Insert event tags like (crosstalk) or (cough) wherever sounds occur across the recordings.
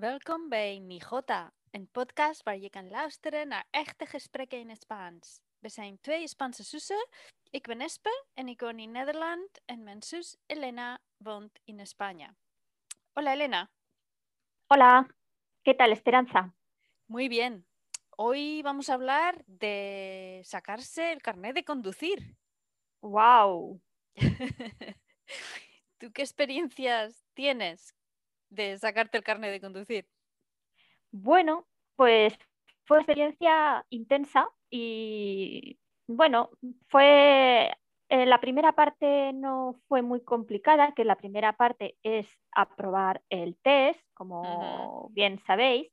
welkom bij Nijota, een podcast waar je kan luisteren naar echte gesprekken in het Spaans. We zijn twee Spaanse zussen. Ik ben Espe en ik woon in Nederland en mijn zus Elena woont in España. Hola Elena. Hola, ¿qué tal Esperanza? Muy bien. Hoy vamos a hablar de sacarse el carnet de conducir. ¡Wow! (laughs) ¿Tú qué experiencias tienes de sacarte el carnet de conducir? Bueno, pues fue una experiencia intensa y bueno, fue eh, la primera parte no fue muy complicada, que la primera parte es aprobar el test, como bien sabéis,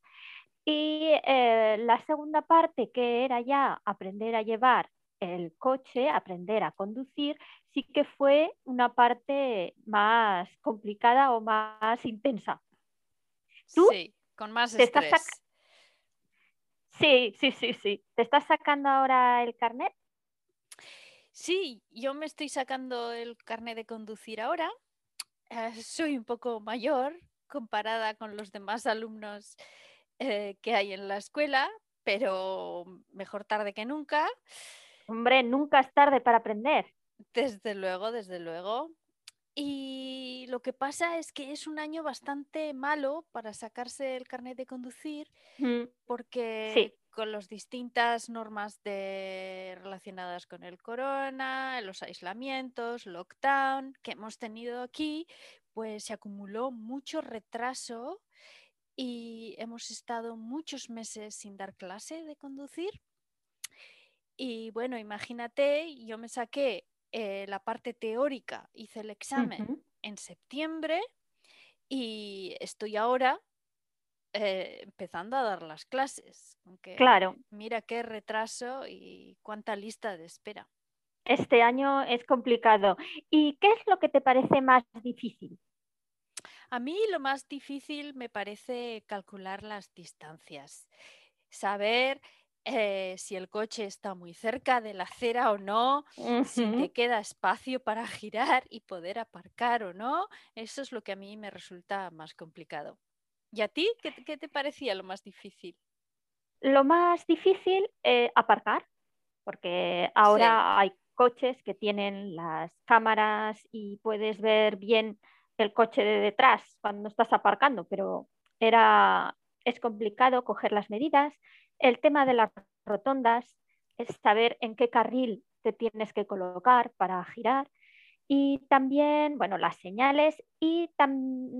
y eh, la segunda parte, que era ya aprender a llevar el coche, aprender a conducir, sí que fue una parte más complicada o más intensa. ¿Tú sí, con más estrés. Sí, sí, sí, sí. ¿Te estás sacando ahora el carnet? Sí, yo me estoy sacando el carnet de conducir ahora. Eh, soy un poco mayor comparada con los demás alumnos eh, que hay en la escuela, pero mejor tarde que nunca. Hombre, nunca es tarde para aprender. Desde luego, desde luego. Y lo que pasa es que es un año bastante malo para sacarse el carnet de conducir porque con las distintas normas de, relacionadas con el corona, los aislamientos, lockdown que hemos tenido aquí, pues se acumuló mucho retraso y hemos estado muchos meses sin dar clase de conducir. Y bueno, imagínate, yo me saqué eh, la parte teórica, hice el examen en septiembre y estoy ahora eh, empezando a dar las clases. claro. Mira qué retraso y cuánta lista de espera. Este año es complicado. ¿Y qué es lo que te parece más difícil? A mí lo más difícil me parece calcular las distancias, saber eh, si el coche está muy cerca de la acera o no, si te queda espacio para girar y poder aparcar o no. Eso es lo que a mí me resulta más complicado. ¿Y a ti qué, te parecía lo más difícil? Lo más difícil, es aparcar, porque ahora hay coches que tienen las cámaras y puedes ver bien el coche de detrás cuando estás aparcando, pero era, es complicado coger las medidas el tema de las rotondas es saber en qué carril te tienes que colocar para girar y también, bueno, las señales y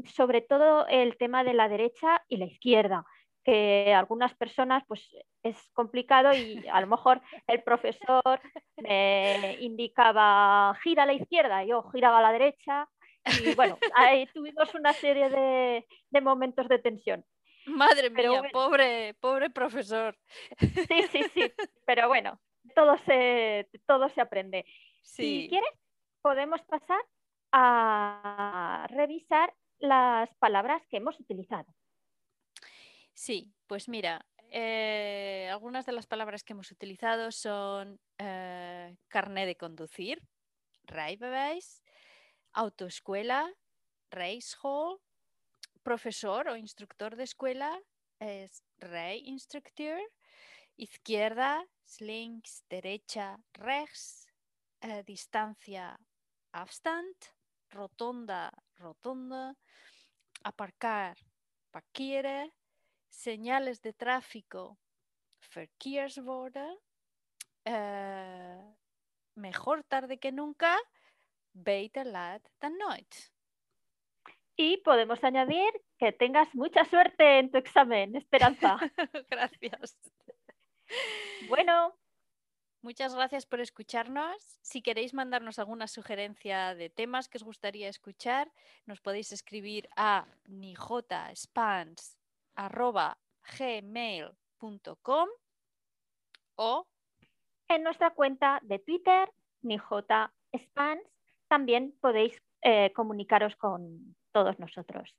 sobre todo el tema de la derecha y la izquierda, que algunas personas pues es complicado y a lo mejor el profesor me indicaba gira a la izquierda, yo giraba a la derecha y bueno, ahí tuvimos una serie de momentos de tensión. Madre mía, pobre, pobre profesor. Sí, sí, sí, (laughs) pero bueno, todo se, todo se aprende. Si quieres, podemos pasar a revisar las palabras que hemos utilizado. Sí, pues mira, eh, algunas de las palabras que hemos utilizado son eh, carné de conducir, rijbewijs, autoescuela, reishol, profesor o instructor de escuela es rey instructor, izquierda, links, derecha, rechts, eh, distancia, afstand, rotonda, rotonda, aparcar, parkeren, señales de tráfico, verkeersborden, eh, mejor tarde que nunca, beter laat dan nooit. Y podemos añadir que tengas mucha suerte en tu examen, Esperanza. (laughs) gracias. Bueno. Muchas gracias por escucharnos. Si queréis mandarnos alguna sugerencia de temas que os gustaría escuchar, nos podéis escribir a nijotaspans.gmail.com o en nuestra cuenta de Twitter, nijotaspans. También podéis eh, comunicaros con todos nosotros.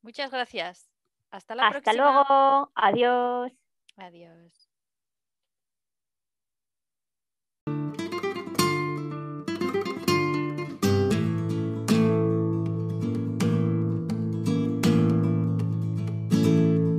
Muchas gracias. Hasta la próxima. Hasta luego. Adiós. Adiós.